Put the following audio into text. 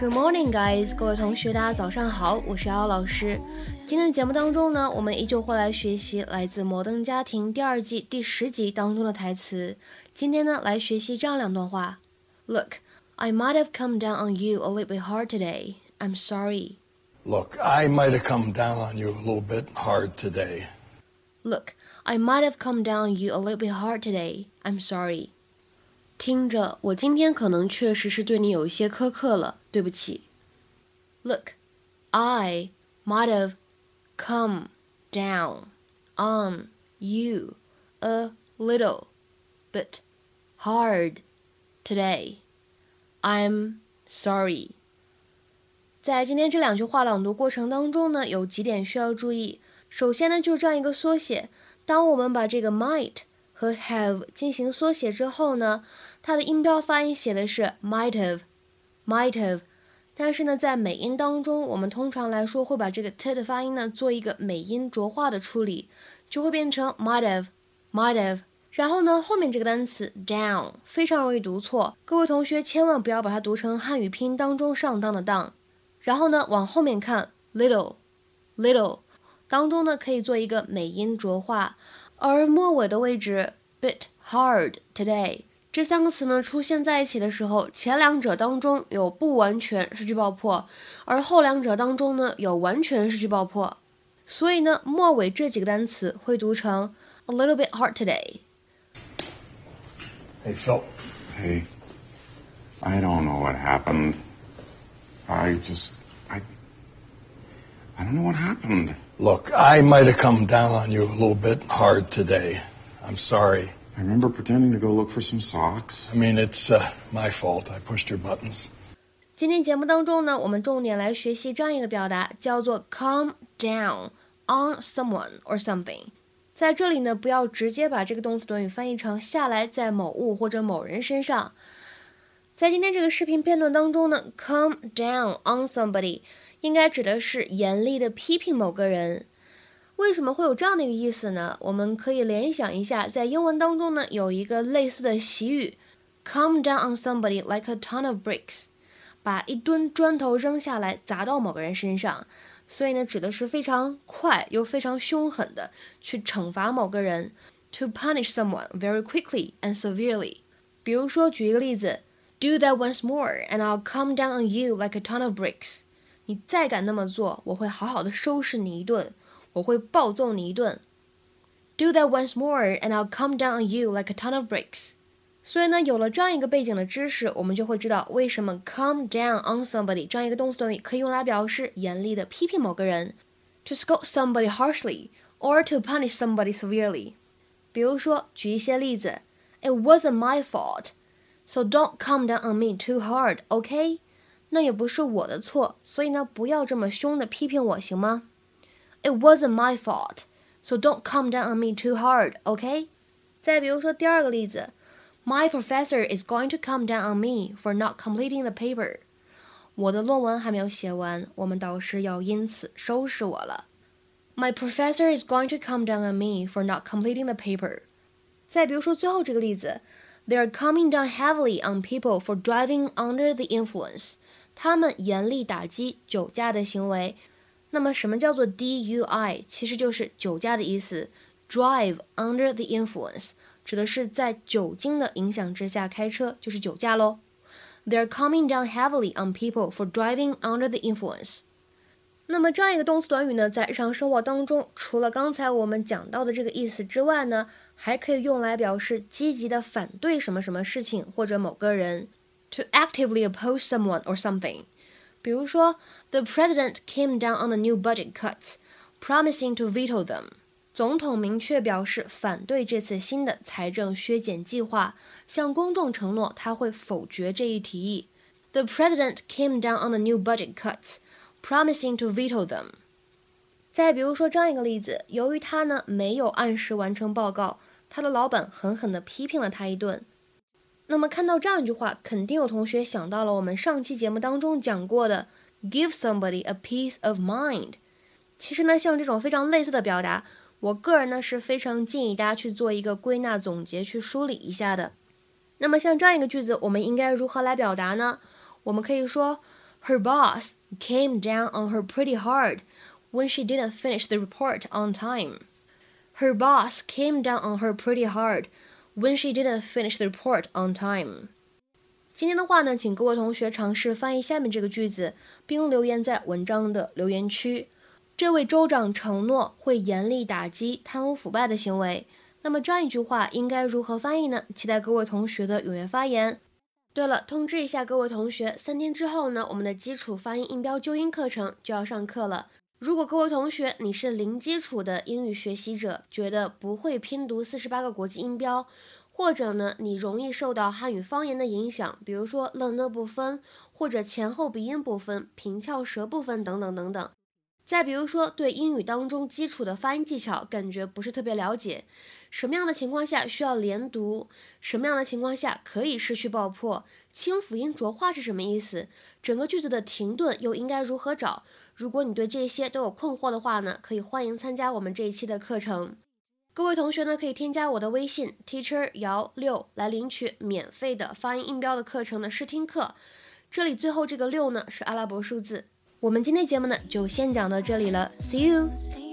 Good morning, guys！各位同学，大家早上好，我是瑶老师。今天的节目当中呢，我们依旧会来学习来自《摩登家庭》第二季第十集当中的台词。今天呢，来学习这样两段话。Look, I might have come down on you a little bit hard today. I'm sorry. Look, I might have come down on you a little bit hard today. Look, I might have come down on you a little bit hard today. I'm sorry. 听着，我今天可能确实是对你有一些苛刻了，对不起。Look, I might have come down on you a little bit hard today. I'm sorry. 在今天这两句话朗读过程当中呢，有几点需要注意。首先呢，就是这样一个缩写，当我们把这个 might 和 have 进行缩写之后呢，它的音标发音写的是 might have，might have，但是呢，在美音当中，我们通常来说会把这个 t 的发音呢做一个美音浊化的处理，就会变成 might have，might have。然后呢，后面这个单词 down 非常容易读错，各位同学千万不要把它读成汉语拼音当中上当的当。然后呢，往后面看 little，little 当中呢可以做一个美音浊化。而末尾的位置，bit hard today 这三个词呢出现在一起的时候，前两者当中有不完全失去爆破，而后两者当中呢有完全失去爆破，所以呢末尾这几个单词会读成 a little bit hard today。Hey, Phil. Hey, I don't know what happened. I just, don't know what happened. Look, I might have come down on you a little bit hard today. I'm sorry. I remember pretending to go look for some socks. I mean, it's uh, my fault. I pushed your buttons. 今天节目当中呢，我们重点来学习这样一个表达，叫做 come down on someone or something。在这里呢，不要直接把这个动词短语翻译成下来在某物或者某人身上。在今天这个视频片段当中呢，come down on somebody。 应该指的是严厉的批评某个人。为什么会有这样的一个意思呢？我们可以联想一下，在英文当中呢，有一个类似的习语，come down on somebody like a ton of bricks，把一吨砖头扔下来砸到某个人身上。所以呢，指的是非常快又非常凶狠的去惩罚某个人，to punish someone very quickly and severely。比如说，举一个例子，do that once more and I'll come down on you like a ton of bricks。你再敢那么做，我会好好的收拾你一顿，我会暴揍你一顿。Do that once more, and I'll come down on you like a ton of bricks。所以呢，有了这样一个背景的知识，我们就会知道为什么 come down on somebody 这样一个动词短语可以用来表示严厉的批评某个人，to scold somebody harshly or to punish somebody severely。比如说，举一些例子，It wasn't my fault, so don't come down on me too hard, okay? 那也不是我的错，所以呢，不要这么凶的批评我，行吗？It wasn't my fault, so don't come down on me too hard, OK？再比如说第二个例子，My professor is going to come down on me for not completing the paper。我的论文还没有写完，我们导师要因此收拾我了。My professor is going to come down on me for not completing the paper。再比如说最后这个例子，They are coming down heavily on people for driving under the influence。 他们严厉打击酒驾的行为。那么，什么叫做 DUI？其实就是酒驾的意思。Drive under the influence 指的是在酒精的影响之下开车，就是酒驾喽。They're coming down heavily on people for driving under the influence。那么，这样一个动词短语呢，在日常生活当中，除了刚才我们讲到的这个意思之外呢，还可以用来表示积极的反对什么什么事情或者某个人。to actively oppose someone or something. 比如说，The president came down on the new budget cuts, promising to veto them. 总统明确表示反对这次新的财政削减计划，向公众承诺他会否决这一提议。The president came down on the new budget cuts, promising to veto them. 再比如说这样一个例子，由于他呢没有按时完成报告，他的老板狠狠地批评了他一顿。 那么看到这样一句话，肯定有同学想到了我们上期节目当中讲过的 “give somebody a peace of mind”。其实呢，像这种非常类似的表达，我个人呢是非常建议大家去做一个归纳总结，去梳理一下的。那么像这样一个句子，我们应该如何来表达呢？我们可以说 Her boss came down on her pretty hard when she didn't finish the report on time. Her boss came down on her pretty hard when she didn't finish the report on time. 今天的话呢，请各位同学尝试翻译下面这个句子，并留言在文章的留言区。这位州长承诺会严厉打击贪污腐败的行为。那么这样一句话应该如何翻译呢？期待各位同学的踊跃发言。对了，通知一下各位同学，三天之后呢，我们的基础发音音标纠音课程就要上课了。如果各位同学你是零基础的英语学习者，觉得不会拼读四十八个国际音标。或者呢，你容易受到汉语方言的影响，比如说冷的不分，或者前后鼻音不分、平翘舌不分等等等等。再比如说，对英语当中基础的发音技巧感觉不是特别了解，什么样的情况下需要连读？什么样的情况下可以失去爆破？清辅音浊化是什么意思？整个句子的停顿又应该如何找？如果你对这些都有困惑的话呢，可以欢迎参加我们这一期的课程。各位同学呢，可以添加我的微信 teacher 姚六来领取免费的发音音标的课程的试听课。这里最后这个六呢是阿拉伯数字。我们今天节目呢就先讲到这里了，See you。